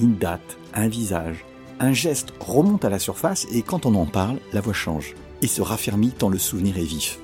Une date, un visage, un geste remonte à la surface et quand on en parle, la voix change et se raffermit tant le souvenir est vif.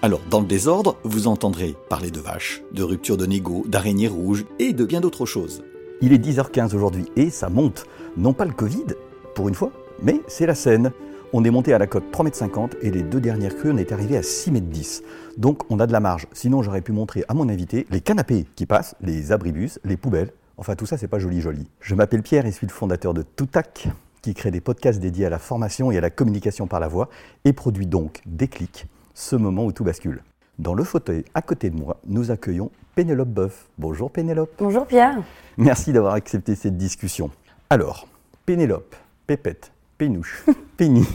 Alors, dans le désordre, vous entendrez parler de vaches, de rupture de négo, d'araignées rouges et de bien d'autres choses. Il est 10h15 aujourd'hui et ça monte. Non pas le Covid, pour une fois, mais c'est la Seine. On est monté à la cote 3,50 m et les deux dernières crues, on est arrivé à 6,10 m. Donc on a de la marge. Sinon, j'aurais pu montrer à mon invité les canapés qui passent, les abribus, les poubelles. Enfin, tout ça, c'est pas joli joli. Je m'appelle Pierre et suis le fondateur de Toutac, qui crée des podcasts dédiés à la formation et à la communication par la voix et produit donc Déclic, ce moment où tout bascule. Dans le fauteuil à côté de moi, nous accueillons Pénélope Boeuf. Bonjour Pénélope. Bonjour Pierre. Merci d'avoir accepté cette discussion. Alors, Pénélope, Pépette, Pénouche, Péni,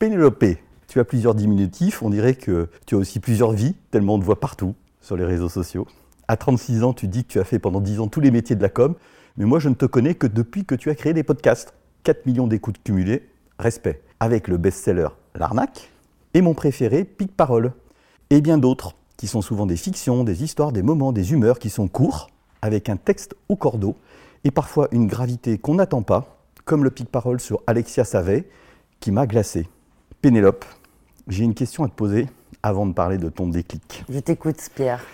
Pénélope. Tu as plusieurs diminutifs, on dirait que tu as aussi plusieurs vies, tellement on te voit partout sur les réseaux sociaux. À 36 ans, tu dis que tu as fait pendant 10 ans tous les métiers de la com, mais moi je ne te connais que depuis que tu as créé des podcasts. 4 millions d'écoutes cumulées, respect. Avec le best-seller L'arnaque et mon préféré Pic Parole. Et bien d'autres, qui sont souvent des fictions, des histoires, des moments, des humeurs qui sont courts, avec un texte au cordeau, et parfois une gravité qu'on n'attend pas, comme le pic-parole sur Alexia Savet, qui m'a glacé. Pénélope, j'ai une question à te poser avant de parler de ton déclic. Je t'écoute, Pierre.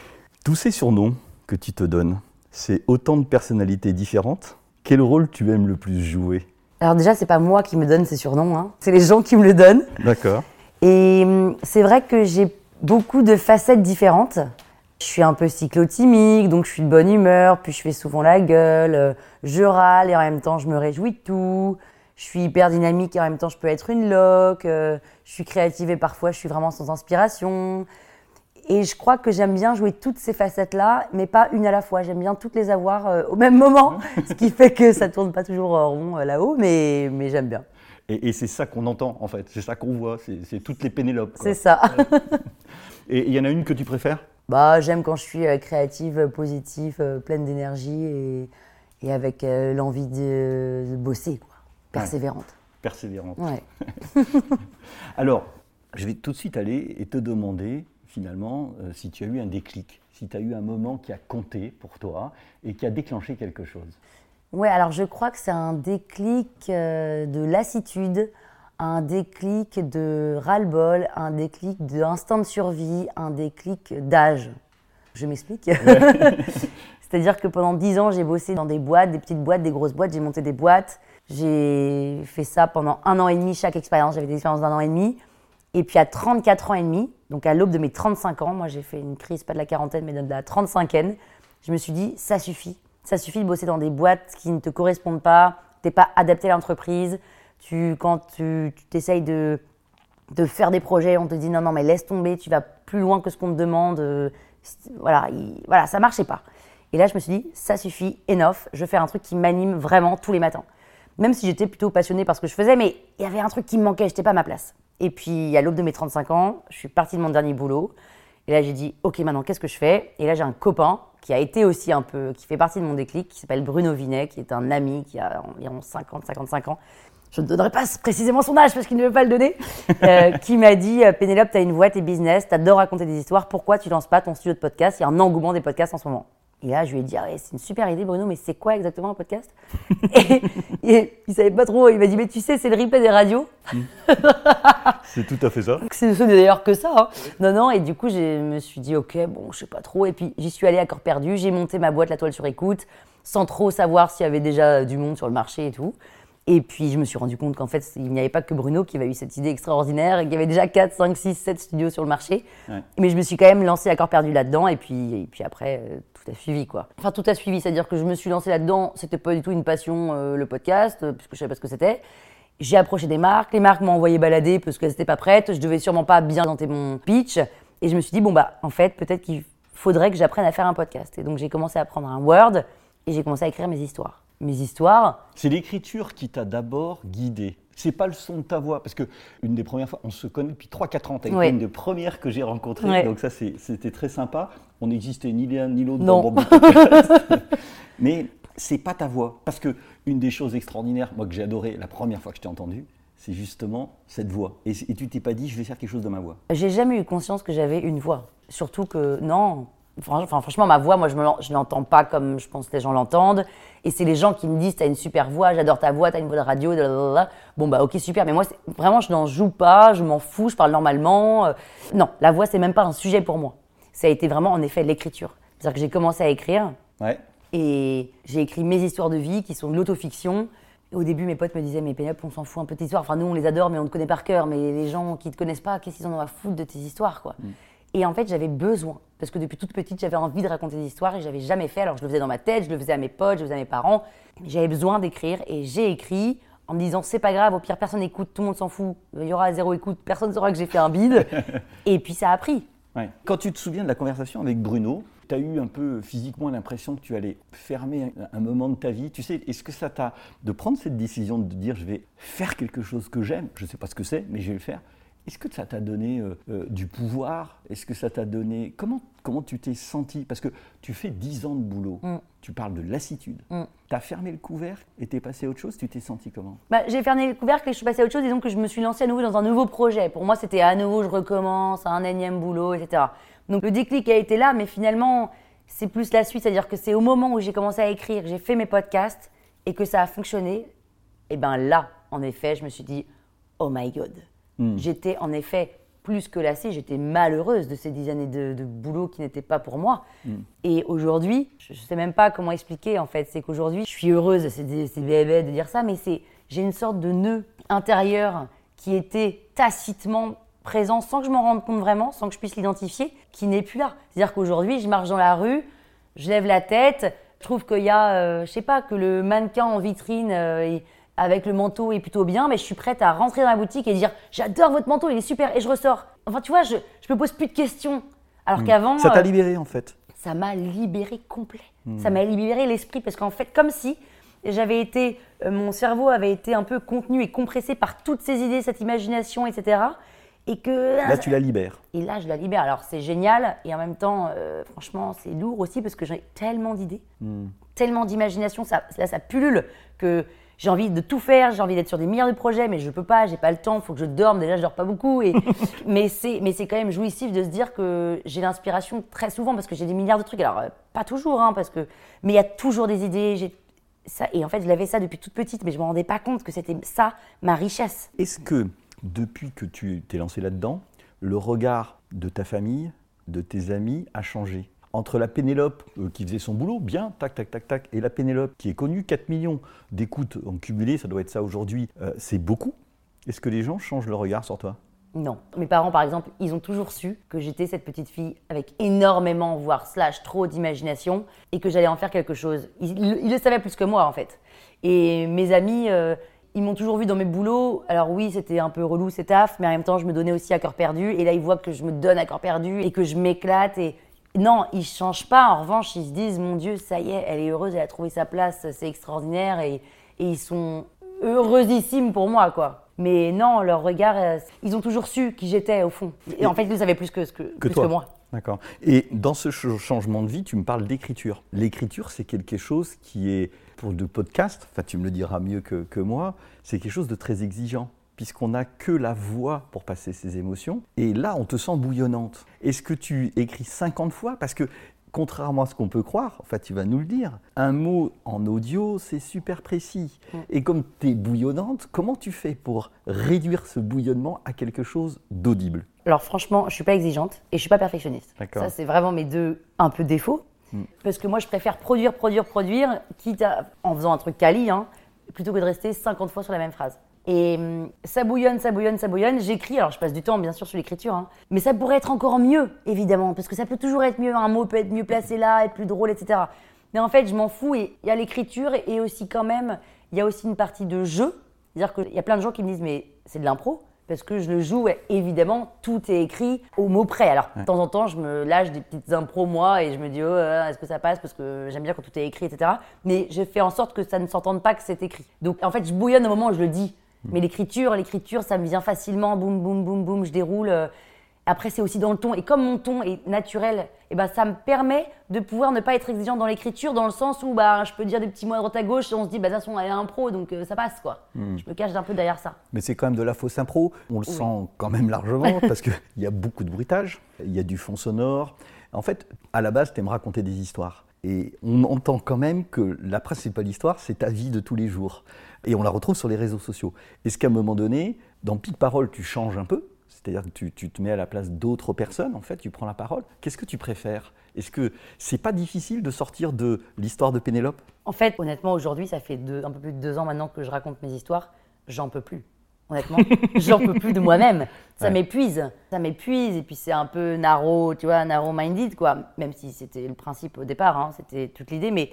Tous ces surnoms que tu te donnes, c'est autant de personnalités différentes. Quel rôle tu aimes le plus jouer? Alors déjà, c'est pas moi qui me donne ces surnoms, hein. c'est les gens qui me le donnent. D'accord. Et hum, c'est vrai que j'ai beaucoup de facettes différentes. Je suis un peu cyclotimique, donc je suis de bonne humeur, puis je fais souvent la gueule, euh, je râle et en même temps je me réjouis de tout. Je suis hyper dynamique et en même temps je peux être une loque. euh, je suis créative et parfois je suis vraiment sans inspiration. Et je crois que j'aime bien jouer toutes ces facettes-là, mais pas une à la fois. J'aime bien toutes les avoir euh, au même moment, ce qui fait que ça tourne pas toujours euh, rond euh, là-haut, mais, mais j'aime bien. Et, et c'est ça qu'on entend en fait, c'est ça qu'on voit, c'est toutes les Pénélopes. C'est ça. Et il y en a une que tu préfères? Bah, j'aime quand je suis euh, créative, positive, pleine d'énergie et, et avec l'envie de, de bosser, quoi. Persévérante. Persévérante. Ouais. Alors, je vais tout de suite aller et te demander finalement euh, si tu as eu un déclic, si tu as eu un moment qui a compté pour toi et qui a déclenché quelque chose. Ouais, alors je crois que c'est un déclic euh, de lassitude, un déclic de ras-le-bol, un déclic d'instinct de survie, un déclic d'âge. Je m'explique. C'est-à-dire que pendant 10 ans, j'ai bossé dans des boîtes, des petites boîtes, des grosses boîtes, j'ai monté des boîtes. J'ai fait ça pendant un an et demi, chaque expérience. J'avais des expériences d'un an et demi. Et puis à 34 ans et demi, donc à l'aube de mes 35 ans, moi j'ai fait une crise, pas de la quarantaine, mais de la 35e, je me suis dit, ça suffit. Ça suffit de bosser dans des boîtes qui ne te correspondent pas, t'es pas adapté à l'entreprise. Tu, quand tu t'essayes de, de faire des projets, on te dit non, non, mais laisse tomber, tu vas plus loin que ce qu'on te demande. euh, Voilà, il- voilà, ça marchait pas. Et là, je me suis dit, ça suffit, enough, je veux faire un truc qui m'anime vraiment tous les matins. Même si j'étais plutôt passionnée par ce que je faisais, mais il y avait un truc qui me manquait, j'étais pas à ma place. Et puis, à l'aube de mes 35 ans, je suis partie de mon dernier boulot. Et là, j'ai dit, OK, maintenant, qu'est-ce que je fais? Et là, j'ai un copain qui a été aussi un peu, qui fait partie de mon déclic, qui s'appelle Bruno Vinet, qui est un ami qui a environ 50, 55 ans. Je ne donnerai pas précisément son âge parce qu'il ne veut pas le donner. euh, qui m'a dit, euh, Pénélope, tu as une voix, t'es business, t'adores raconter des histoires, pourquoi tu lances pas ton studio de podcast? Il y a un engouement des podcasts en ce moment. Et là, je lui ai dit, ah ouais, c'est une super idée, Bruno, mais c'est quoi exactement un podcast et, et il savait pas trop. Il m'a dit, mais tu sais, c'est le replay des radios. C'est tout à fait ça. C'est d'ailleurs que ça. hein. Non, non, et du coup, je me suis dit, ok, bon, je sais pas trop. Et puis, j'y suis allée à corps perdu. J'ai monté ma boîte La Toile sur écoute, sans trop savoir s'il y avait déjà du monde sur le marché et tout. Et puis, je me suis rendu compte qu'en fait, il n'y avait pas que Bruno qui avait eu cette idée extraordinaire et qu'il y avait déjà 4, 5, 6, 7 studios sur le marché. Ouais. Mais je me suis quand même lancée à corps perdu là-dedans. Et puis, et puis après, a suivi, quoi. Enfin, tout a suivi. C'est-à-dire que je me suis lancée là-dedans. C'était pas du tout une passion, euh, le podcast, euh, puisque je savais pas ce que c'était. J'ai approché des marques, les marques m'ont envoyé balader parce qu'elles n'étaient pas prêtes, je devais sûrement pas bien présenter mon pitch. Et je me suis dit, bon, bah, en fait, peut-être qu'il faudrait que j'apprenne à faire un podcast. Et donc, j'ai commencé à prendre un Word, et j'ai commencé à écrire mes histoires. Mes histoires. C'est l'écriture qui t'a d'abord guidé. C'est pas le son de ta voix, parce que une des premières fois, on se connaît depuis 3-4 ans. Été une des premières que j'ai rencontrées, donc ça c'était très sympa. On n'existait ni l'un ni l'autre dans mon Mais c'est pas ta voix, parce que une des choses extraordinaires, moi que j'ai adoré la première fois que je t'ai entendu, c'est justement cette voix. Et, et tu t'es pas dit, je vais faire quelque chose de ma voix. J'ai jamais eu conscience que j'avais une voix. Surtout que non, Enfin, franchement, ma voix, moi, je ne l'entends pas comme je pense que les gens l'entendent. Et c'est les gens qui me disent, t'as une super voix, j'adore ta voix, t'as une voix de radio, blablabla. Bon, bah, ok, super. Mais moi, vraiment, je n'en joue pas, je m'en fous, je parle normalement. Euh. non, la voix, c'est même pas un sujet pour moi. Ça a été vraiment, en effet, l'écriture. C'est-à-dire que j'ai commencé à écrire. Ouais. Et j'ai écrit mes histoires de vie, qui sont de l'autofiction. Au début, mes potes me disaient, mais Pénélope, on s'en fout un peu de tes histoires. Enfin, nous, on les adore, mais on te connaît par cœur. Mais les gens qui te connaissent pas, qu'est-ce qu'ils en ont à foutre de tes histoires, quoi? Mm. Et en fait, j'avais besoin, parce que depuis toute petite, j'avais envie de raconter des histoires et j'avais jamais fait. Alors, je le faisais dans ma tête, je le faisais à mes potes, je le faisais à mes parents. J'avais besoin d'écrire et j'ai écrit en me disant c'est pas grave, au pire personne écoute, tout le monde s'en fout, il y aura zéro écoute, personne ne saura que j'ai fait un bide. et puis ça a pris. Quand tu te souviens de la conversation avec Bruno, tu as eu un peu physiquement l'impression que tu allais fermer un, moment de ta vie. Tu sais, est-ce que ça t'a de prendre cette décision de dire je vais faire quelque chose que j'aime, je ne sais pas ce que c'est, mais je vais le faire. Est-ce que ça t'a donné euh, euh, du pouvoir? Est-ce que ça t'a donné... Comment, comment tu t'es senti? Parce que tu fais 10 ans de boulot, mm. tu parles de lassitude. Mm. Tu as fermé le couvercle et t'es passé à autre chose, tu t'es senti comment? Bah, J'ai fermé le couvercle et je suis passé à autre chose, disons que je me suis lancée à nouveau dans un nouveau projet. Pour moi, c'était à nouveau, je recommence, un énième boulot, etc. Donc le déclic a été là, mais finalement, c'est plus la suite. C'est-à-dire que c'est au moment où j'ai commencé à écrire, j'ai fait mes podcasts et que ça a fonctionné, et bien là, en effet, je me suis dit, oh my god Hmm. J'étais en effet plus que lassée, j'étais malheureuse de ces dix années de, boulot qui n'étaient pas pour moi. Hmm. Et aujourd'hui, je ne sais même pas comment expliquer en fait, c'est qu'aujourd'hui, je suis heureuse, c'est bébé de dire ça, mais c'est j'ai une sorte de nœud intérieur qui était tacitement présent sans que je m'en rende compte vraiment, sans que je puisse l'identifier, qui n'est plus là. C'est-à-dire qu'aujourd'hui, je marche dans la rue, je lève la tête, je trouve qu'il y a, euh, je sais pas, que le mannequin en vitrine, euh, avec le manteau est plutôt bien, mais je suis prête à rentrer dans la boutique et dire j'adore votre manteau, il est super, et je ressors. Enfin, tu vois, je, je me pose plus de questions. Alors hmm. qu'avant. Ça t'a euh, libéré en fait Ça m'a libéré complet. Hmm. Ça m'a libéré l'esprit parce qu'en fait, comme si j'avais été. Euh, mon cerveau avait été un peu contenu et compressé par toutes ces idées, cette imagination, etc. Et que. Là, tu la libères. Et là, je la libère. Alors, c'est génial et en même temps, euh, franchement, c'est lourd aussi parce que j'ai tellement d'idées, hmm. tellement d'imagination. Ça, là, ça pullule que j'ai envie de tout faire, j'ai envie d'être sur des milliards de projets, mais je peux pas, j'ai pas le temps, il faut que je dorme. Déjà, je dors pas beaucoup. Et, mais c'est, mais c'est quand même jouissif de se dire que j'ai l'inspiration très souvent parce que j'ai des milliards de trucs. Alors, euh, pas toujours, hein, parce que, mais il y a toujours des idées. J'ai, ça, et en fait, je l'avais ça depuis toute petite, mais je me rendais pas compte que c'était ça ma richesse. Est-ce que depuis que tu t'es lancé là-dedans, le regard de ta famille, de tes amis a changé? Entre la Pénélope euh, qui faisait son boulot, bien, tac, tac, tac, tac, et la Pénélope qui est connue, 4 millions d'écoutes en cumulé, ça doit être ça aujourd'hui, euh, c'est beaucoup. Est-ce que les gens changent leur regard sur toi? Non. Mes parents, par exemple, ils ont toujours su que j'étais cette petite fille avec énormément, voire slash trop d'imagination, et que j'allais en faire quelque chose. Ils, le savaient plus que moi, en fait. Et mes amis, euh, ils m'ont toujours vu dans mes boulots. Alors oui, c'était un peu relou, c'est taf, mais en même temps, je me donnais aussi à cœur perdu. Et là, ils voient que je me donne à cœur perdu et que je m'éclate. Et non, ils changent pas. En revanche, ils se disent, mon Dieu, ça y est, elle est heureuse, elle a trouvé sa place, c'est extraordinaire. Et, ils sont heureusissime pour moi, quoi. Mais non, leur regard, euh, ils ont toujours su qui j'étais au fond. Et, en fait, ils le savaient plus que, que, plus que moi. D'accord. Et dans ce changement de vie, tu me parles d'écriture. L'écriture, c'est quelque chose qui est, pour le podcast, enfin tu me le diras mieux que, que moi, c'est quelque chose de très exigeant puisqu'on n'a que la voix pour passer ses émotions. Et là, on te sent bouillonnante. Est-ce que tu écris 50 fois? Parce que contrairement à ce qu'on peut croire, en fait, tu vas nous le dire, un mot en audio, c'est super précis. Et comme tu es bouillonnante, comment tu fais pour réduire ce bouillonnement à quelque chose d'audible? Alors franchement, je suis pas exigeante et je suis pas perfectionniste. Ça, c'est vraiment mes deux un peu défauts. Hmm. Parce que moi, je préfère produire, produire, produire, quitte à, en faisant un truc quali, hein, plutôt que de rester 50 fois sur la même phrase. Et hum, ça bouillonne, ça bouillonne, ça bouillonne. J'écris, alors je passe du temps bien sûr sur l'écriture, hein. mais ça pourrait être encore mieux, évidemment, parce que ça peut toujours être mieux. Un mot peut être mieux placé là, être plus drôle, etc. Mais en fait, je m'en fous. Et il y a l'écriture et aussi quand même, il y a aussi une partie de jeu. C'est-à-dire qu'il y a plein de gens qui me disent, mais c'est de l'impro. parce que je le joue, évidemment, tout est écrit au mot près. Alors, de temps en temps, je me lâche des petites impros, moi, et je me dis, oh, euh, est-ce que ça passe? Parce que j'aime bien quand tout est écrit, etc. Mais je fais en sorte que ça ne s'entende pas que c'est écrit. Donc, en fait, je bouillonne au moment où je le dis. Mais l'écriture, l'écriture, ça me vient facilement, boum, boum, boum, boum, je déroule. euh, après, c'est aussi dans le ton. Et comme mon ton est naturel, eh ben, ça me permet de pouvoir ne pas être exigeant dans l'écriture, dans le sens où bah, je peux dire des petits mots à droite à gauche et on se dit, bah, de toute façon, elle est un pro, donc euh, ça passe. quoi. Hmm. Je me cache un peu derrière ça. Mais c'est quand même de la fausse impro. On le sent quand même largement parce qu'il y a beaucoup de bruitage, il y a du fond sonore. En fait, à la base, tu aimes raconter des histoires. Et on entend quand même que la principale histoire, c'est ta vie de tous les jours. Et on la retrouve sur les réseaux sociaux. Est-ce qu'à un moment donné, dans Pic Parole, tu changes un peu? C'est-à-dire que tu, tu te mets à la place d'autres personnes, en fait, tu prends la parole. Qu'est-ce que tu préfères? Est-ce que c'est pas difficile de sortir de l'histoire de Pénélope? En fait, honnêtement, aujourd'hui, ça fait deux- un peu plus de deux ans maintenant que je raconte mes histoires. J'en peux plus. Honnêtement, j'en peux plus de moi-même. Ça Ouais. m'épuise. Ça m'épuise. Et puis, c'est un peu narrow, tu vois, narrow-minded, quoi. Même si c'était le principe au départ, hein, c'était toute l'idée. Mais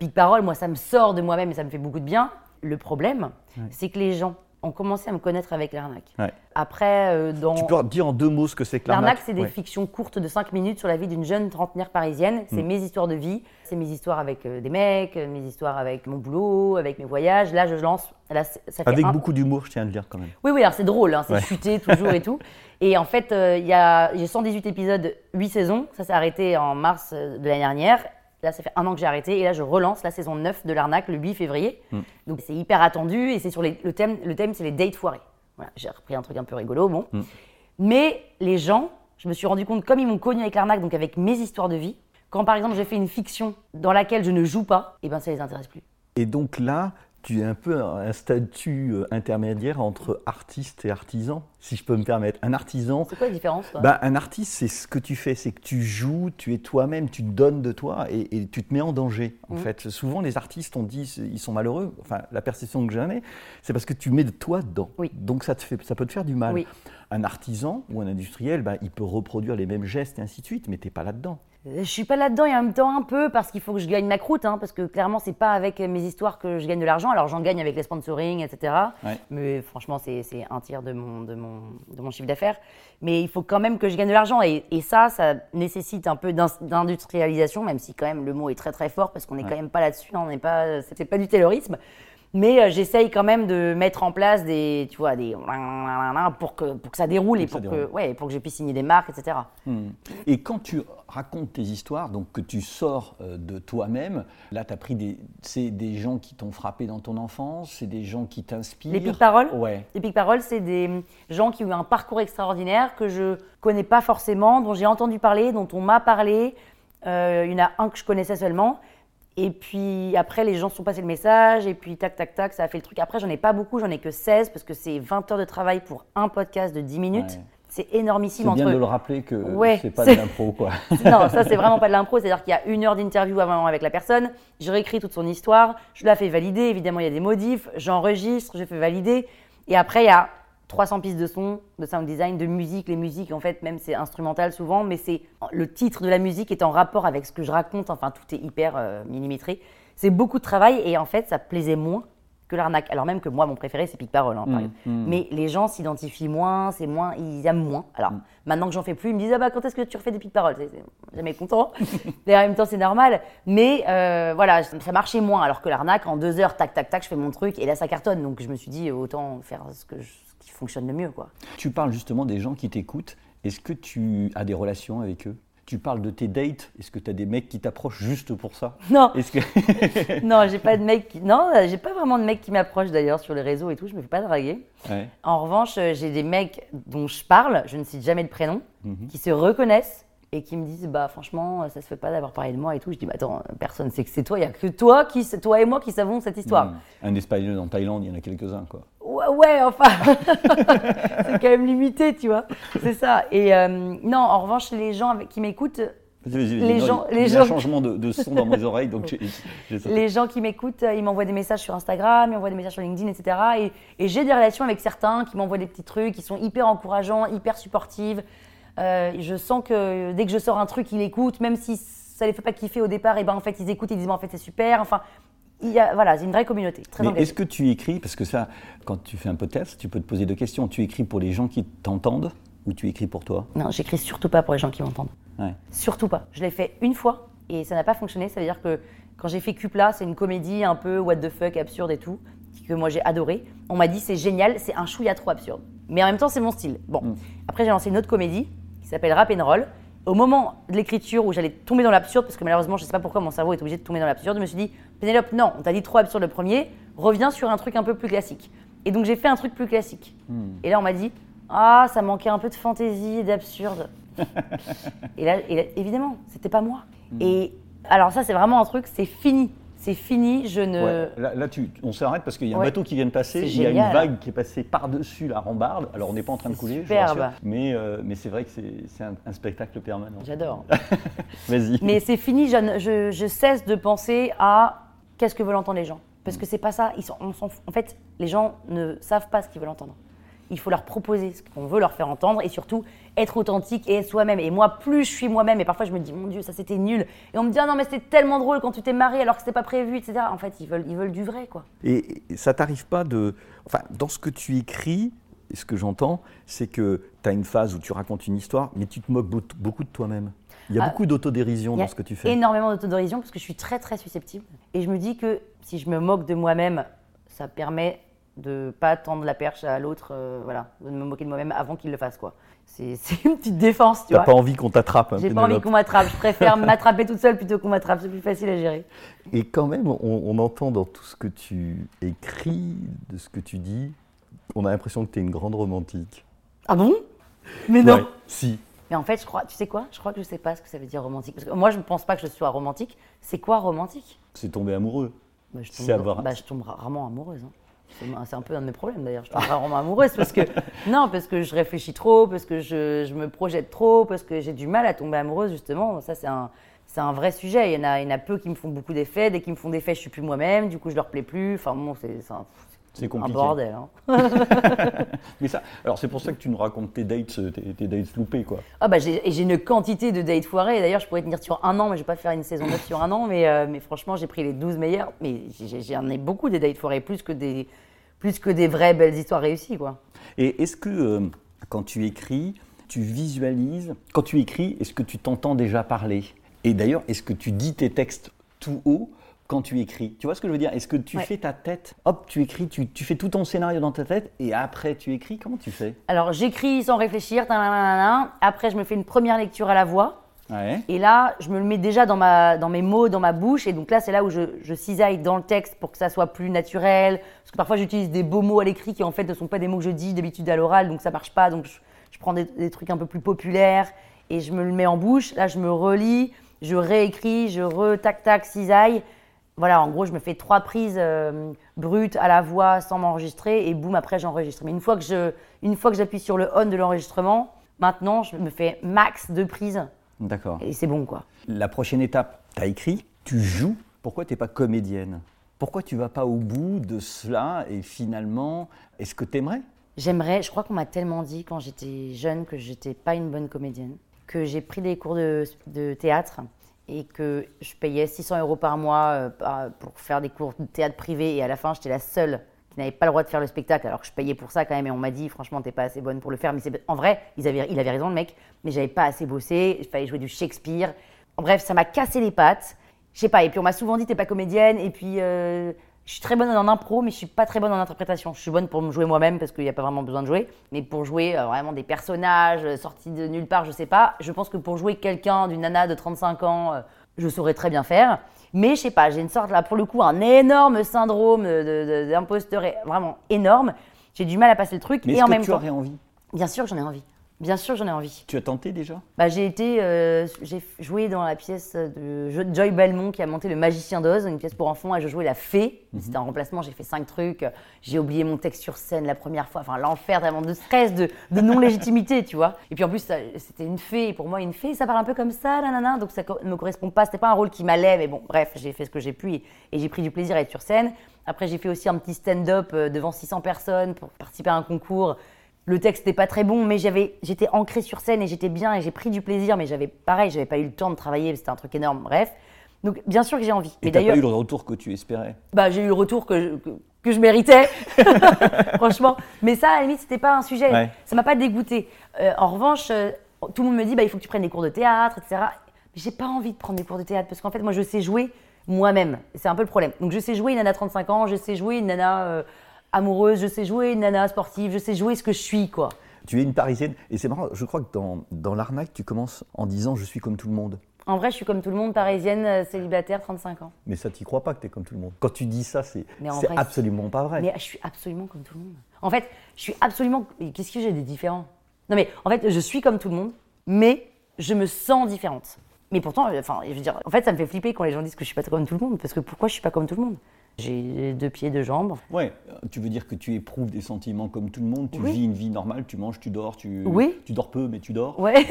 Big Parole, moi, ça me sort de moi-même et ça me fait beaucoup de bien. Le problème, c'est que les gens ont commencé à me connaître avec l'arnaque. Ouais. Après, euh, dans. Tu peux dire en deux mots ce que c'est que l'arnaque L'arnaque, c'est des Ouais. fictions courtes de 5 minutes sur la vie d'une jeune trentenaire parisienne. C'est Mm. mes histoires de vie, c'est mes histoires avec euh, des mecs, mes histoires avec mon boulot, avec mes voyages. Là, je lance. Là, c'est- ça fait Avec un- beaucoup d'humour, je tiens à le dire quand même. Oui, oui, alors c'est drôle, hein, c'est Ouais. chuté toujours et tout. Et en fait, euh, il y a j'ai 118 épisodes, 8 saisons. Ça s'est arrêté en mars euh, de l'année dernière. Là, ça fait un an que j'ai arrêté. Et là, je relance la saison 9 de l'arnaque le 8 février. Mm. Donc, c'est hyper attendu. Et c'est sur les- le thème, le thème c'est les dates foirées. Voilà, j'ai repris un truc un peu rigolo, bon. Mm. Mais les gens, je me suis rendu compte, comme ils m'ont connu avec l'arnaque, donc avec mes histoires de vie, quand par exemple j'ai fait une fiction dans laquelle je ne joue pas, et ben ça les intéresse plus. Et donc là, tu es un peu un statut euh, intermédiaire entre artiste et artisan, si je peux me permettre. Un artisan, C'est quoi la différence toi? bah, un artiste, c'est ce que tu fais, c'est que tu joues, tu es toi-même, tu donnes de toi et, et tu te mets en danger. En Mhm. fait, souvent les artistes, on dit, ils sont malheureux. Enfin, la perception que j'en ai, c'est parce que tu mets de toi dedans. Oui. Donc ça te fait, ça peut te faire du mal. Oui. Un artisan ou un industriel, bah, il peut reproduire les mêmes gestes et ainsi de suite, mais t'es pas là-dedans. Euh, Je suis pas là-dedans et en même temps un peu parce qu'il faut que je gagne ma croûte, hein, parce que clairement c'est pas avec mes histoires que je gagne de l'argent. Alors j'en gagne avec les sponsoring, etc. Ouais. Mais franchement c'est un tiers de mon, de mon, de mon chiffre d'affaires. Mais il faut quand même que je gagne de l'argent et, et ça, ça nécessite un peu d'in- d'industrialisation, même si quand même le mot est très très fort parce qu'on n'est quand même pas là-dessus, hein, on n'est pas, c'est pas du taylorisme. Mais euh, j'essaye quand même de mettre en place des, tu vois, des pour que pour que ça déroule et Pour que ouais, pour que je puisse signer des marques, etc. Hmm. Et quand tu racontes tes histoires, donc que tu sors euh, de toi-même, là, tu as pris des. C'est des gens qui t'ont frappé dans ton enfance, c'est des gens qui t'inspirent. Les pics paroles? Ouais. Les Pic Paroles, c'est des gens qui ont eu un parcours extraordinaire que je connais pas forcément, dont j'ai entendu parler, dont on m'a parlé. Euh, il y en a un que je connaissais seulement. Et puis après, les gens se sont passés le message, et puis tac, tac, tac, ça a fait le truc. Après, j'en ai pas beaucoup, j'en ai que 16, parce que c'est 20 heures de travail pour un podcast de 10 minutes. Ouais. C'est énormissime C'est entre bien de le rappeler que Ouais, c'est pas de l'impro, quoi. non, ça c'est vraiment pas de l'impro, c'est-à-dire qu'il y a une heure d'interview avant avec la personne, je réécris toute son histoire, je la fais valider, évidemment il y a des modifs, j'enregistre, je fais valider, et après il y a 300 pistes de son, de sound design, de musique, les musiques en fait même c'est instrumental souvent, mais c'est le titre de la musique est en rapport avec ce que je raconte, enfin tout est hyper euh, millimétré. C'est beaucoup de travail et en fait ça plaisait moins que l'arnaque. Alors même que moi, mon préféré, c'est Pic Parole, hein, par Mm, mm. Mais les gens s'identifient moins, c'est moins, ils aiment moins. Alors maintenant que j'en fais plus, ils me disent ah bah quand est-ce que tu refais des Pic Paroles C'est- jamais content. Mais en même temps, c'est normal. Mais euh, voilà, ça marchait moins. Alors que l'arnaque, en deux heures, tac tac tac, je fais mon truc et là ça cartonne. Donc je me suis dit autant faire ce que je- fonctionne le mieux, quoi. Tu parles justement des gens qui t'écoutent. Est-ce que tu as des relations avec eux? Tu parles de tes dates? Est-ce que tu as des mecs qui t'approchent juste pour ça? Non, Est-ce que... non, j'ai pas de mec. Qui... Non, j'ai pas vraiment de mecs qui m'approchent d'ailleurs sur les réseaux et tout. Je me fais pas draguer. Ouais. En revanche, euh, j'ai des mecs dont je parle, je ne cite jamais de prénom, Mhm. qui se reconnaissent et qui me disent bah franchement euh, ça se fait pas d'avoir parlé de moi et tout. Je dis bah attends euh, personne sait que c'est toi, il y a que toi qui toi et moi qui savons cette histoire. Hmm. Un espagnol en Thaïlande, il y en a quelques-uns, quoi. Ouais, ouais, enfin c'est quand même limité tu vois. C'est ça. Et euh, non en revanche les gens avec, qui m'écoute Vas-y, vas-y, vas-y. Les gens- les un gens- changement de, de son dans mes oreilles, donc sauté. Les gens qui m'écoutent, ils m'envoient des messages sur Instagram, ils m'envoient des messages sur LinkedIn, etc. Et, et j'ai des relations avec certains qui m'envoient des petits trucs, qui sont hyper encourageants, hyper supportives. Euh, je sens que dès que je sors un truc, ils l'écoutent, même si ça les fait pas kiffer au départ, et ben en fait ils écoutent, ils disent mais en fait c'est super. Enfin, il y a, voilà, c'est une vraie communauté, très Mais est-ce que tu écris, parce que ça, quand tu fais un podcast, tu peux te poser deux questions. Tu écris pour les gens qui t'entendent ou tu écris pour toi? Non, j'écris surtout pas pour les gens qui m'entendent. Ouais. Surtout pas. Je l'ai fait une fois et ça n'a pas fonctionné. Ça veut dire que quand j'ai fait Cupla, c'est une comédie un peu what the fuck, absurde et tout, que moi j'ai adoré. On m'a dit c'est génial, c'est un chouïa trop absurde. Mais en même temps, c'est mon style. Bon. Après, j'ai lancé une autre comédie qui s'appelle Rap and Roll. Au moment de l'écriture où j'allais tomber dans l'absurde, parce que malheureusement, je sais pas pourquoi mon cerveau est obligé de tomber dans l'absurde, je me suis dit Pénélope, non, on t'a dit trop absurde le premier, reviens sur un truc un peu plus classique. Et donc j'ai fait un truc plus classique. Et là, on m'a dit Ah, ça manquait un peu de fantaisie et d'absurde. Et là, et là, évidemment, c'était pas moi. Et alors ça, c'est vraiment un truc, c'est fini. C'est fini, je ne... Ouais. Là, là, tu- on s'arrête parce qu'il y a un Ouais. bateau qui vient de passer, il y a une vague qui est passée par-dessus la rambarde. Alors on n'est pas en train de couler, je rassure. mais, euh, mais c'est vrai que c'est un, un spectacle permanent. J'adore. Vas-y. Mais c'est fini, je, ne- je- je cesse de penser à qu'est-ce que veulent entendre les gens. Parce que c'est pas ça. Ils sont, on en fait, les gens ne savent pas ce qu'ils veulent entendre. Il faut leur proposer ce qu'on veut leur faire entendre et surtout être authentique et être soi-même. Et moi, plus je suis moi-même, et parfois je me dis, mon Dieu, ça c'était nul. Et on me dit, ah non, mais c'était tellement drôle quand tu t'es marié alors que c'était pas prévu, etc. En fait, ils veulent, ils veulent du vrai, quoi. Et ça t'arrive pas de. Enfin, dans ce que tu écris, ce que j'entends, c'est que tu as une phase où tu racontes une histoire, mais tu te moques beau- beaucoup de toi-même. Il y a Ah, beaucoup d'autodérision dans ce que tu fais. énormément d'autodérision parce que je suis très très susceptible. Et je me dis que si je me moque de moi-même, ça permet de pas tendre la perche à l'autre, euh, voilà, de me moquer de moi-même avant qu'il le fasse quoi. C'est c'est une petite défense, tu vois. pas envie qu'on t'attrape. hein, J'ai pas envie qu'on m'attrape. Je préfère m'attraper toute seule plutôt qu'on m'attrape. C'est plus facile à gérer. Et quand même, on, on entend dans tout ce que tu écris, de ce que tu dis, on a l'impression que tu es une grande romantique. Ah bon? Mais non. Ouais, si. Mais en fait, je crois, tu sais quoi? Je crois que je sais pas ce que ça veut dire romantique. Parce que moi, je ne pense pas que je sois romantique. C'est quoi romantique? C'est tomber amoureux. Bah, je, C'est tombe, avoir- bah, je tombe rarement amoureuse. hein. C'est un peu un de mes problèmes d'ailleurs. Je tombe rarement amoureuse parce que non, parce que je réfléchis trop, parce que je, je me projette trop, parce que j'ai du mal à tomber amoureuse justement. Ça c'est un c'est un vrai sujet. Il y en a il y en a peu qui me font beaucoup d'effets. Dès qu'ils me font d'effets, je suis plus moi-même. Du coup, je leur plais plus. Enfin bon, c'est c'est un, bordel. hein. Mais ça, alors c'est pour ça que tu nous racontes tes dates, euh, tes, tes dates loupées, quoi. Ah bah j'ai une quantité de dates foirées. D'ailleurs, je pourrais tenir sur un an, mais je vais pas faire une saison 9 sur un an. Mais, euh, mais franchement, j'ai pris les 12 meilleurs. Mais j'en ai beaucoup des dates foirées, plus que des, plus que des vraies belles histoires réussies, quoi. Et est-ce que euh, quand tu écris, tu visualises, quand tu écris, est-ce que tu t'entends déjà parler? Et d'ailleurs, est-ce que tu dis tes textes tout haut quand tu écris? Tu vois ce que je veux dire? Est-ce que tu Ouais. fais ta tête? Hop, tu écris, tu, tu fais tout ton scénario dans ta tête et après tu écris? Comment tu fais? Alors j'écris sans réfléchir, après je me fais une première lecture à la voix, Et là je me le mets déjà dans, ma, dans mes mots, dans ma bouche, et donc là c'est là où je, cisaille dans le texte pour que ça soit plus naturel, parce que parfois j'utilise des beaux mots à l'écrit qui en fait ne sont pas des mots que je dis d'habitude à l'oral, donc ça marche pas, donc je, prends des, trucs un peu plus populaires, et je me le mets en bouche, là je me relis, je réécris, je re-tac-tac, cisaille, voilà, en gros, je me fais trois prises euh, brutes à la voix sans m'enregistrer et boum, après j'enregistre. Mais une fois que je, une fois que j'appuie sur le on de l'enregistrement, maintenant je me fais max de prises D'accord. et c'est bon quoi. La prochaine étape, tu as écrit, tu joues. Pourquoi tu n'es pas comédienne? Pourquoi tu vas pas au bout de cela et finalement, est-ce que tu aimerais J'aimerais, je crois qu'on m'a tellement dit quand j'étais jeune que j'étais pas une bonne comédienne, que j'ai pris des cours de, de théâtre et que je payais 600 euros par mois euh, pour faire des cours de théâtre privé et à la fin j'étais la seule qui pas le droit de faire le spectacle alors que je payais pour ça quand même et on m'a dit franchement t'es pas assez bonne pour le faire mais en vrai ils avaient, il avait raison le mec mais j'avais pas assez bossé il fallait jouer du Shakespeare en bref ça m'a cassé les pattes je sais pas et puis on m'a souvent dit t'es pas comédienne et puis euh, je suis très bonne en impro, mais je suis pas très bonne en interprétation. Je suis bonne pour me jouer moi-même parce qu'il n'y a pas vraiment besoin de jouer. Mais pour jouer euh, vraiment des personnages euh, sortis de nulle part, je sais pas. Je pense que pour jouer quelqu'un d'une nana de 35 ans, je saurais très bien faire. Mais je sais pas, j'ai une sorte là pour le coup un énorme syndrome d'imposteur, vraiment énorme. J'ai du mal à passer le truc Mais et en que même tu temps, aurais envie? Bien sûr j'en ai envie. Bien sûr j'en ai envie. Tu as tenté déjà? Bah, j'ai été, euh, j'ai joué dans la pièce de Jo- Joy Belmont qui a monté Le Magicien d'Oz, une pièce pour enfants, et je jouais la fée. C'était un remplacement, j'ai fait cinq trucs. J'ai oublié mon texte sur scène la première fois. Enfin, l'enfer, vraiment de stress, de, de non-légitimité, tu vois. Et puis en plus, c'était une fée. Et pour moi, une fée, ça parle un peu comme ça, nanana. Donc ça ne me correspond pas. C'était pas un rôle qui m'allait, mais bon, bref, j'ai fait ce que j'ai pu et, et j'ai pris du plaisir à être sur scène. Après, j'ai fait aussi un petit stand-up euh, devant 600 personnes pour participer à un concours. Le texte n'était pas très bon, mais j'avais, j'étais ancrée sur scène et j'étais bien et j'ai pris du plaisir, mais j'avais pareil, j'avais pas eu le temps de travailler, c'était un truc énorme. Bref. Donc bien sûr que j'ai envie. Et t'as pas eu le retour que tu espérais? Bah, j'ai eu le retour que je, que, je méritais, franchement. Mais ça, à la limite, c'était pas un sujet. Ouais. Ça m'a pas dégoûté. Euh, en revanche, euh, tout le monde me dit, bah, il faut que tu prennes des cours de théâtre, etc. Mais j'ai pas envie de prendre des cours de théâtre parce qu'en fait, moi, je sais jouer moi-même. C'est un peu le problème. Donc, je sais jouer une nana 35 ans, je sais jouer une nana euh, amoureuse, je sais jouer une nana sportive, je sais jouer ce que je suis, quoi. Tu es une Parisienne, et c'est marrant, je crois que dans, dans l'arnaque, tu commences en disant je suis comme tout le monde. En vrai, je suis comme tout le monde, parisienne, euh, célibataire, 35 ans. Mais ça, t'y crois pas que tu es comme tout le monde. Quand tu dis ça, c'est absolument pas vrai. Mais je suis absolument comme tout le monde. En fait, je suis absolument. Qu'est-ce que j'ai des différents Non, mais en fait, je suis comme tout le monde, mais je me sens différente. Mais pourtant, euh, enfin, je veux dire, en fait, ça me fait flipper quand les gens disent que je suis pas comme tout le monde, parce que pourquoi je suis pas comme tout le monde? J'ai deux pieds, deux jambes. Ouais, euh, tu veux dire que tu éprouves des sentiments comme tout le monde, tu Oui. vis une vie normale, tu manges, tu dors, tu, Oui. tu dors peu, mais tu dors. Ouais.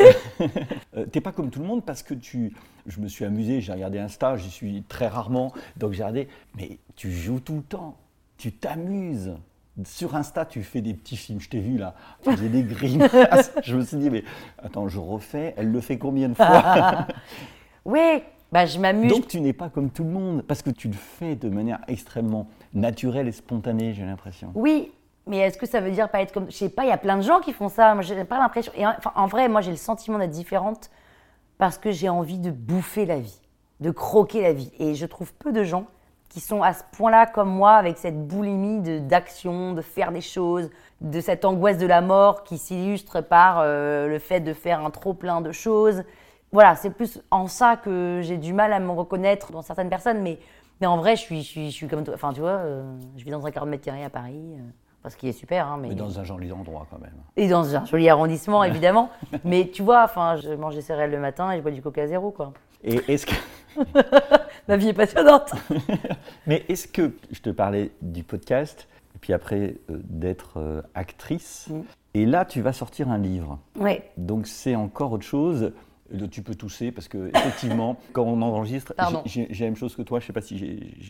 Euh, T'es pas comme tout le monde parce que tu. Je me suis amusé, j'ai regardé Insta, j'y suis très rarement, donc j'ai regardé. Mais tu joues tout le temps, tu t'amuses. Sur Insta, tu fais des petits films, je t'ai vu là, tu faisais des grimaces. je me suis dit, mais attends, je refais, elle le fait combien de fois ouais. Bah, je m'amuse. Donc tu n'es pas comme tout le monde, parce que tu le fais de manière extrêmement naturelle et spontanée, j'ai l'impression. Oui, mais est-ce que ça veut dire pas être comme. Je sais pas, il y a plein de gens qui font ça. Moi, j'ai pas l'impression. Et en, enfin, en vrai, moi, j'ai le sentiment d'être différente parce que j'ai envie de bouffer la vie, de croquer la vie. Et je trouve peu de gens qui sont à ce point-là comme moi, avec cette boulimie d'action, de, faire des choses, de cette angoisse de la mort qui s'illustre par euh, le fait de faire un trop plein de choses. Voilà, c'est plus en ça que j'ai du mal à me reconnaître dans certaines personnes, mais, mais en vrai, je suis, je suis, je suis comme toi. Enfin, tu vois, euh, je vis dans un 40 mètres carrés à Paris, euh, enfin, ce qui est super, hein, mais... Mais dans un joli endroit quand même. Et dans un joli arrondissement, évidemment. mais tu vois, enfin, je mange des céréales le matin et je bois du coca zéro, quoi. Et est-ce que. Ma vie est passionnante. Mais est-ce que je te parlais du podcast, et puis après euh, d'être euh, actrice, Mm. et là tu vas sortir un livre. Oui, Donc c'est encore autre chose. Euh, Tu peux tousser parce que effectivement, quand on enregistre, j'ai la même chose que toi. Je sais pas si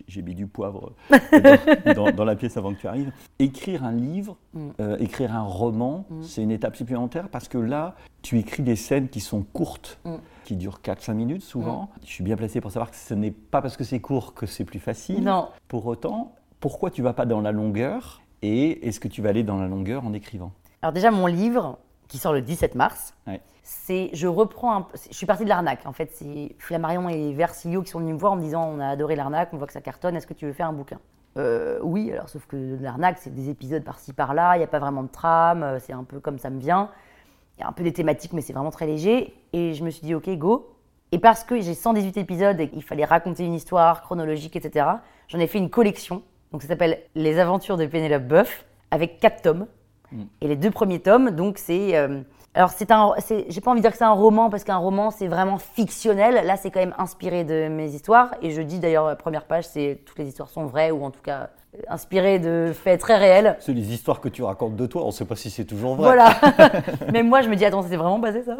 j'ai- mis du poivre dans, dans- dans la pièce avant que tu arrives. Écrire un livre, Mm. euh, écrire un roman, c'est une étape supplémentaire parce que là, tu écris des scènes qui sont courtes, Mm. qui durent 4-5 minutes souvent. Je suis bien placé pour savoir que ce n'est pas parce que c'est court que c'est plus facile. Non. Pour autant, pourquoi tu vas pas dans la longueur et est-ce que tu vas aller dans la longueur en écrivant? Alors déjà, mon livre, qui sort le 17 mars, Ouais. c'est, je reprends un je suis partie de l'arnaque. En fait, c'est Flammarion et Versilio qui sont venus me voir en me disant, on a adoré l'arnaque, on voit que ça cartonne, est-ce que tu veux faire un bouquin? Euh, Oui, alors sauf que l'arnaque, c'est des épisodes par-ci par-là, il n'y a pas vraiment de trame, euh, c'est un peu comme ça me vient. Il y a un peu des thématiques, mais c'est vraiment très léger. Et je me suis dit, ok, go. Et parce que j'ai 118 épisodes et qu'il fallait raconter une histoire chronologique, etc., j'en ai fait une collection. Donc ça s'appelle Les aventures de Pénélope Boeuf, avec quatre tomes. Et les deux premiers tomes, donc c'est. euh, alors c'est un. c'est- J'ai pas envie de dire que c'est un roman, parce qu'un roman, c'est vraiment fictionnel. Là, c'est quand même inspiré de mes histoires. Et je dis d'ailleurs, la première page, c'est toutes les histoires sont vraies, ou en tout cas euh, inspirées de faits très réels. C'est les histoires que tu racontes de toi, on ne sait pas si c'est toujours vrai. Voilà. Même moi, je me dis, attends, c'était vraiment basé ça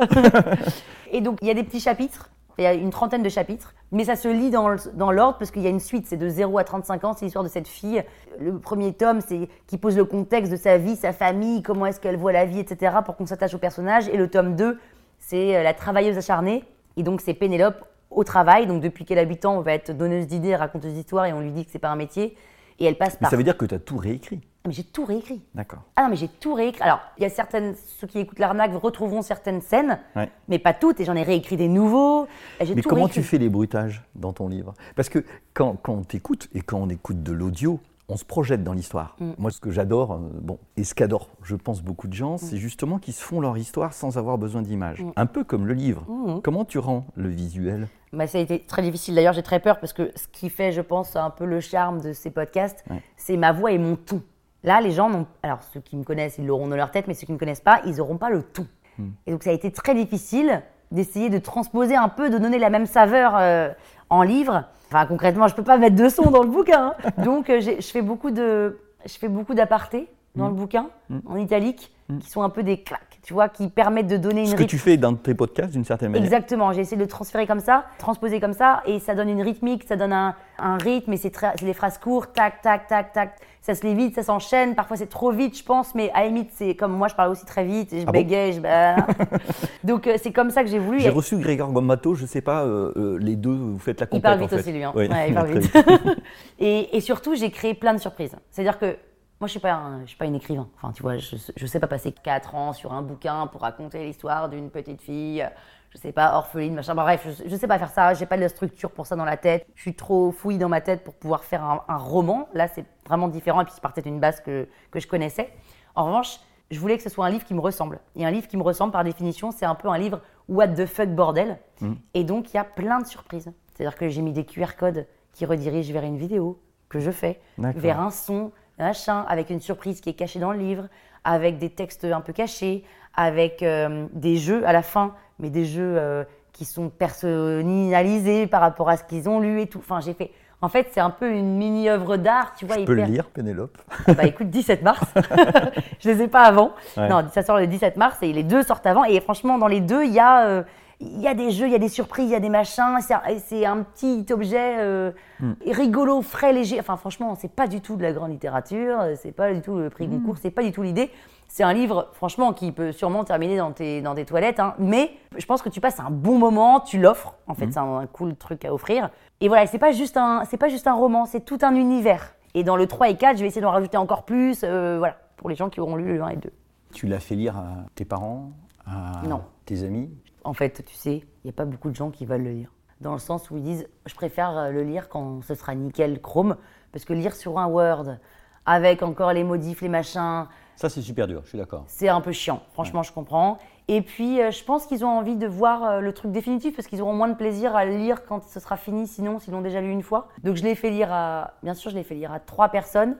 Et donc, il y a des petits chapitres. Il y a une trentaine de chapitres, mais ça se lit dans, l'ordre parce qu'il y a une suite. C'est de 0 à 35 ans, c'est l'histoire de cette fille. Le premier tome, c'est qui pose le contexte de sa vie, sa famille, comment est-ce qu'elle voit la vie, etc., pour qu'on s'attache au personnage. Et le tome 2, c'est euh, la travailleuse acharnée. Et donc, c'est Pénélope au travail. Donc, depuis qu'elle a 8 ans, on va être donneuse d'idées, raconteuse d'histoires, et on lui dit que c'est pas un métier. Et elle passe Mais par. ça veut dire que tu as tout réécrit. Mais j'ai tout réécrit. D'accord. Ah non, mais j'ai tout réécrit. Alors, il y a certaines, ceux qui écoutent l'arnaque retrouveront certaines scènes, Ouais. mais pas toutes, et j'en ai réécrit des nouveaux. Mais tout comment réécrit. tu fais les bruitages dans ton livre? Parce que quand, quand on t'écoute et quand on écoute de l'audio, on se projette dans l'histoire. Mm. Moi, ce que j'adore, euh, bon, et ce qu'adorent, je pense, beaucoup de Mm. gens, c'est justement qu'ils se font leur histoire sans avoir besoin d'images. Un peu comme le livre. Mm. Comment tu rends le visuel? Bah, ça a été très difficile. D'ailleurs, j'ai très peur parce que ce qui fait, je pense, un peu le charme de ces podcasts, Ouais. c'est ma voix et mon ton. Là, les gens n'ont. Alors, ceux qui me connaissent, ils l'auront dans leur tête, mais ceux qui ne me connaissent pas, ils n'auront pas le ton. Et donc, ça a été très difficile d'essayer de transposer un peu, de donner la même saveur euh, en livre. Enfin, concrètement, je peux pas mettre de son dans le bouquin. hein. Donc, euh, je fais beaucoup de, je fais beaucoup d'apartés dans le bouquin, en italique, qui sont un peu des claques, tu vois, qui permettent de donner une Ce que tu fais dans tes podcasts d'une certaine manière. Exactement, j'ai essayé de le transférer comme ça, transposer comme ça, et ça donne une rythmique, ça donne un, un rythme, et c'est des phrases courtes, tac, tac, tac, tac. Ça se lit vite, ça s'enchaîne, parfois c'est trop vite, je pense, mais à la limite, c'est comme moi, je parle aussi très vite, et je Ah bon bégaye, je... bah, Donc euh, c'est comme ça que j'ai voulu. J'ai et- reçu Grégoire Gommato, je sais pas, euh, euh, les deux, vous faites la Il compète parle en vite fait. aussi, lui. Hein. Oui, Ouais, il parle vite. et, et surtout, j'ai créé plein de surprises. C'est-à-dire que moi, je suis pas, un- je suis pas une écrivain. Enfin, tu vois, je, je sais pas passer 4 ans sur un bouquin pour raconter l'histoire d'une petite fille. Je sais pas, orpheline, machin. Bref, je, je sais pas faire ça. J'ai pas de la structure pour ça dans la tête. Je suis trop fouille dans ma tête pour pouvoir faire un, un roman. Là, c'est vraiment différent. Et puis, je partais d'une base que, que je connaissais. En revanche, je voulais que ce soit un livre qui me ressemble. Et un livre qui me ressemble, par définition, c'est un peu un livre what the fuck bordel. Et donc, il y a plein de surprises. C'est-à-dire que j'ai mis des QR codes qui redirigent vers une vidéo que je fais, vers un son, machin, avec une surprise qui est cachée dans le livre, avec des textes un peu cachés, avec euh, des jeux à la fin, mais des jeux euh, qui sont personnalisés par rapport à ce qu'ils ont lu et tout. Enfin, j'ai fait. En fait, c'est un peu une mini œuvre d'art, tu vois. Je peux le lire, Pénélope. bah écoute, 17 mars. je les ai pas avant. Ouais. Non, ça sort le 17 mars et les deux sortent avant. Et franchement, dans les deux, il y a, euh, il y a des jeux, il y a des surprises, il y a des machins. C'est un, petit objet euh, rigolo, frais, léger. Enfin, franchement, c'est pas du tout de la grande littérature. C'est pas du tout le prix Goncourt. C'est pas du tout l'idée. C'est un livre, franchement, qui peut sûrement terminer dans tes, dans tes toilettes. hein. Mais je pense que tu passes un bon moment, tu l'offres. En fait, c'est un, un cool truc à offrir. Et voilà, c'est pas juste un, c'est pas juste un roman, c'est tout un univers. Et dans le 3 et 4, je vais essayer d'en rajouter encore plus. euh, voilà, pour les gens qui auront lu le 1 et le 2. Tu l'as fait lire à tes parents, à Non. tes amis? En fait, tu sais, il n'y a pas beaucoup de gens qui veulent le lire. Dans le sens où ils disent, je préfère euh, le lire quand ce sera nickel chrome, parce que lire sur un Word, avec encore les modifs, les machins, Ça, c'est super dur, je suis d'accord. c'est un peu chiant. Franchement, je comprends. Et puis, euh, je pense qu'ils ont envie de voir euh, le truc définitif, parce qu'ils auront moins de plaisir à le lire quand ce sera fini, sinon, s'ils l'ont déjà lu une fois. Donc, je l'ai fait lire à, bien sûr, je l'ai fait lire à trois personnes.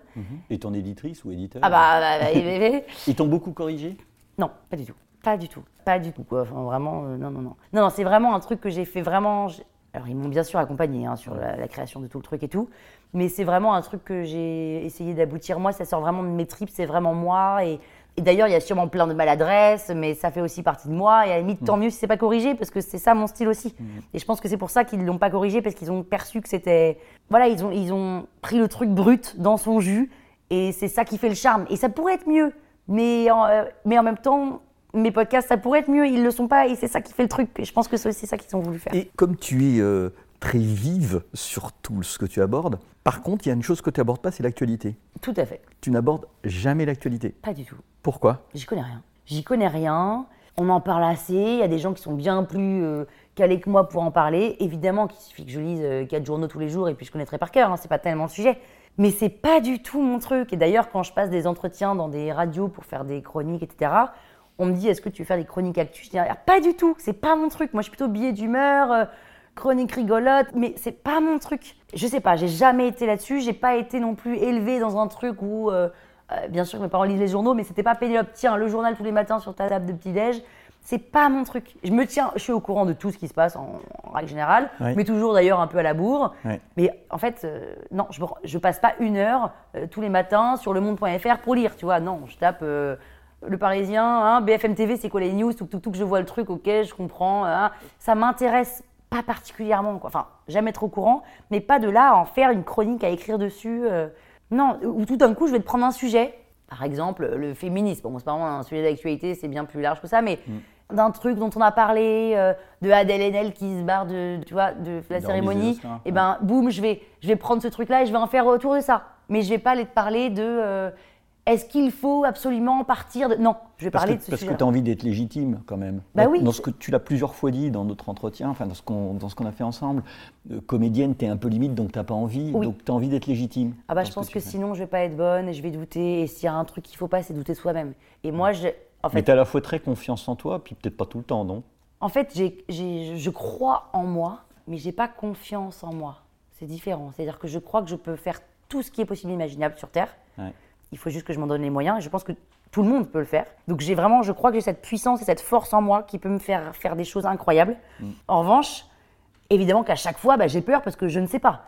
Et ton éditrice ou éditeur? Ah bah, bah, bah, bah, bah, bah. Ils t'ont beaucoup corrigé? Non, pas du tout. Pas du tout. Pas du tout. Quoi. Enfin, vraiment, euh, non, non, non. Non, non, c'est vraiment un truc que j'ai fait vraiment. Alors, ils m'ont bien sûr accompagné hein, sur la, la création de tout le truc et tout. Mais c'est vraiment un truc que j'ai essayé d'aboutir. Moi, ça sort vraiment de mes tripes, c'est vraiment moi. Et, et d'ailleurs, il y a sûrement plein de maladresses, mais ça fait aussi partie de moi. Et à la limite, tant mieux si c'est pas corrigé, parce que c'est ça mon style aussi. Et je pense que c'est pour ça qu'ils l'ont pas corrigé, parce qu'ils ont perçu que c'était. Voilà, ils ont, ils ont pris le truc brut dans son jus. Et c'est ça qui fait le charme. Et ça pourrait être mieux. Mais en, euh, mais en même temps, mes podcasts, ça pourrait être mieux. Ils le sont pas. Et c'est ça qui fait le truc. Et je pense que c'est aussi ça qu'ils ont voulu faire. Et comme tu es euh, très vive sur tout ce que tu abordes, par contre, il y a une chose que tu n'abordes pas, c'est l'actualité. Tout à fait. Tu n'abordes jamais l'actualité. Pas du tout. Pourquoi? J'y connais rien. J'y connais rien. On en parle assez. Il y a des gens qui sont bien plus euh, calés que moi pour en parler. Évidemment qu'il suffit que je lise euh, quatre journaux tous les jours et puis je connaîtrai par cœur. Hein, c'est pas tellement le sujet. Mais c'est pas du tout mon truc. Et d'ailleurs, quand je passe des entretiens dans des radios pour faire des chroniques, etc., on me dit est-ce que tu veux faire des chroniques actu Je dis Ah, pas du tout. C'est pas mon truc. Moi, je suis plutôt billet d'humeur. euh, chronique rigolote, mais c'est pas mon truc. Je sais pas, j'ai jamais été là-dessus, j'ai pas été non plus élevée dans un truc où, euh, euh, bien sûr, mes parents lisent les journaux, mais c'était pas Pénélope, tiens, le journal tous les matins sur ta table de petit-déj. C'est pas mon truc. Je me tiens, je suis au courant de tout ce qui se passe en, en règle générale, mais toujours d'ailleurs un peu à la bourre. Mais en fait, non, je, je passe pas une heure tous les matins sur le monde.fr pour lire, tu vois. Non, je tape le Parisien, hein, BFM TV, c'est quoi les news, tout, tout, tout, que je vois le truc, ok, je comprends. hein. Ça m'intéresse pas particulièrement, quoi. Enfin, jamais trop courant, mais pas de là à en faire une chronique à écrire dessus. euh. Non, ou tout d'un coup, je vais te prendre un sujet. Par exemple, le féminisme. Bon, c'est pas vraiment un sujet d'actualité, c'est bien plus large que ça, mais d'un truc dont on a parlé, euh, de Adèle Haenel qui se barre de, tu vois, de la cérémonie, remise des Oscars, et ben boum, je vais, je vais prendre ce truc-là et je vais en faire autour de ça. Mais je vais pas aller te parler de euh, est-ce qu'il faut absolument partir de. Non, je vais Parce parler que, de ce parce que tu as envie d'être légitime quand même. Bah dans, oui. dans ce que tu l'as plusieurs fois dit dans notre entretien, enfin dans ce qu'on dans ce qu'on a fait ensemble, euh, comédienne, tu es un peu limite, donc tu n'as pas envie, Oui. donc tu as envie d'être légitime. Ah bah je pense que sinon je vais pas être bonne et je vais douter. Et s'il y a un truc qu'il faut pas, c'est douter de soi-même. Et moi, je, en Mais fait, tu as à la fois très confiance en toi, puis peut-être pas tout le temps, non? En fait, j'ai- j'ai- je crois en moi, mais j'ai pas confiance en moi. C'est différent. C'est-à-dire que je crois que je peux faire tout ce qui est possible et imaginable sur Terre. Ouais. Il faut juste que je m'en donne les moyens. Et je pense que tout le monde peut le faire. Donc j'ai vraiment, je crois que j'ai cette puissance et cette force en moi qui peut me faire faire des choses incroyables. En revanche, évidemment qu'à chaque fois, bah, j'ai peur parce que je ne sais pas.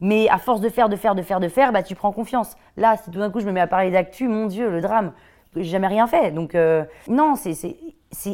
Mais à force de faire, de faire, de faire, de faire, bah, tu prends confiance. Là, si tout d'un coup je me mets à parler d'actu, mon Dieu, le drame. j'ai jamais rien fait. Donc, euh, non, c'est-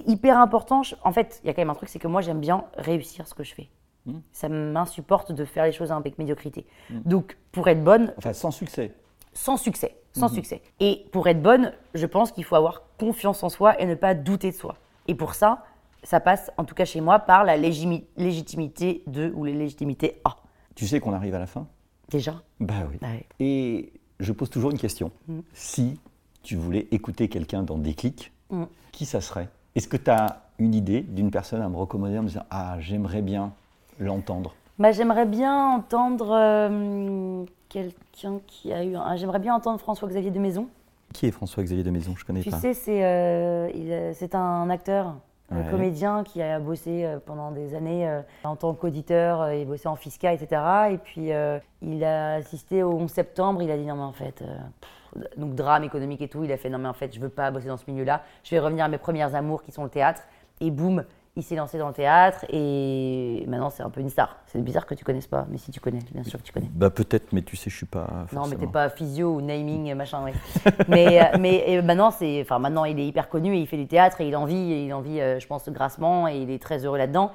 hyper important. En fait, il y a quand même un truc, c'est que moi, j'aime bien réussir ce que je fais. Mm. Ça m'insupporte de faire les choses avec médiocrité. Donc, pour être bonne, Enfin, sans succès. Sans succès, sans succès. Et pour être bonne, je pense qu'il faut avoir confiance en soi et ne pas douter de soi. Et pour ça, ça passe, en tout cas chez moi, par la légitimité de ou les légitimités A. Tu sais qu'on arrive à la fin? Déjà. Bah oui. Ouais. Et je pose toujours une question. Si tu voulais écouter quelqu'un dans Déclic, Mm. qui ça serait? Est-ce que tu as une idée d'une personne à me recommander en me disant Ah, j'aimerais bien l'entendre Bah, j'aimerais bien entendre euh, quelqu'un qui a eu. un- J'aimerais bien entendre François-Xavier de Maison. Qui est François-Xavier de Maison? Je connais Tu pas. sais, c'est euh, c'est un acteur, un Ouais. comédien qui a bossé euh, pendant des années en tant qu'auditeur, il bossait en fiscal, etc. Et puis euh, il a assisté au 11 septembre, il a dit non mais en fait, euh, donc drame économique et tout, il a fait non mais en fait je veux pas bosser dans ce milieu-là, je vais revenir à mes premières amours qui sont le théâtre. Et boum, il s'est lancé dans le théâtre et maintenant c'est un peu une star. C'est bizarre que tu connaisses pas, mais si tu connais, bien sûr que tu connais. Bah peut-être, mais tu sais, je suis pas. Non, mais forcément- t'es pas physio ou naming, machin, oui. mais euh, mais et maintenant, c'est, enfin, maintenant, il est hyper connu et il fait du théâtre et il en vit, et il en vit, euh, je pense, grassement et il est très heureux là-dedans.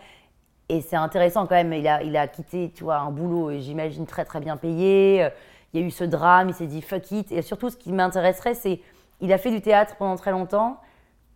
Et c'est intéressant quand même. Il a, il a quitté, tu vois, un boulot, et j'imagine, très très bien payé. Euh, Il y a eu ce drame, il s'est dit fuck it. Et surtout, ce qui m'intéresserait, c'est il a fait du théâtre pendant très longtemps.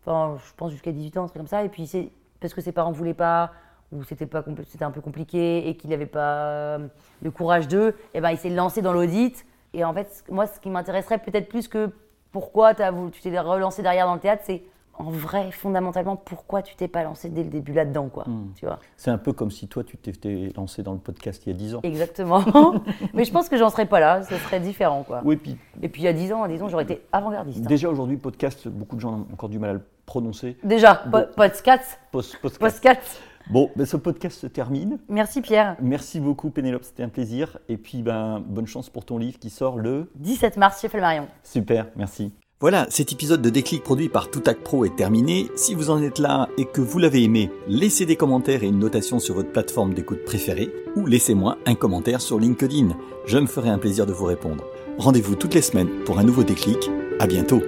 Enfin, je pense jusqu'à 18 ans, un truc comme ça. Et puis, c'est parce que ses parents voulaient pas, ou c'était pas c'était un peu compliqué, et qu'il n'avait pas euh, le courage d'eux, et ben il s'est lancé dans l'audit. Et en fait, moi, ce qui m'intéresserait peut-être plus que pourquoi t'as voulu- tu t'es relancé derrière dans le théâtre, c'est en vrai, fondamentalement, pourquoi tu t'es pas lancé dès le début là-dedans, quoi. Tu vois C'est un peu comme si toi, tu t'étais lancé dans le podcast il y a 10 ans. Exactement. Mais je pense que j'en serais pas là, ce serait différent, quoi. Oui, puis Et puis il y a 10 ans, disons, j'aurais été avant-gardiste. hein. déjà aujourd'hui, podcast, beaucoup de gens ont encore du mal à le prononcer. Déjà, Bon. podcast, Post- podcast. podcast. Bon, ben, ce podcast se termine. Merci Pierre. Merci beaucoup Pénélope, c'était un plaisir. Et puis ben, bonne chance pour ton livre qui sort le... 17 mars chez Flammarion. Super, merci. Voilà, cet épisode de Déclic produit par Toutac Pro est terminé. Si vous en êtes là et que vous l'avez aimé, laissez des commentaires et une notation sur votre plateforme d'écoute préférée ou laissez-moi un commentaire sur LinkedIn. Je me ferai un plaisir de vous répondre. Rendez-vous toutes les semaines pour un nouveau Déclic. À bientôt.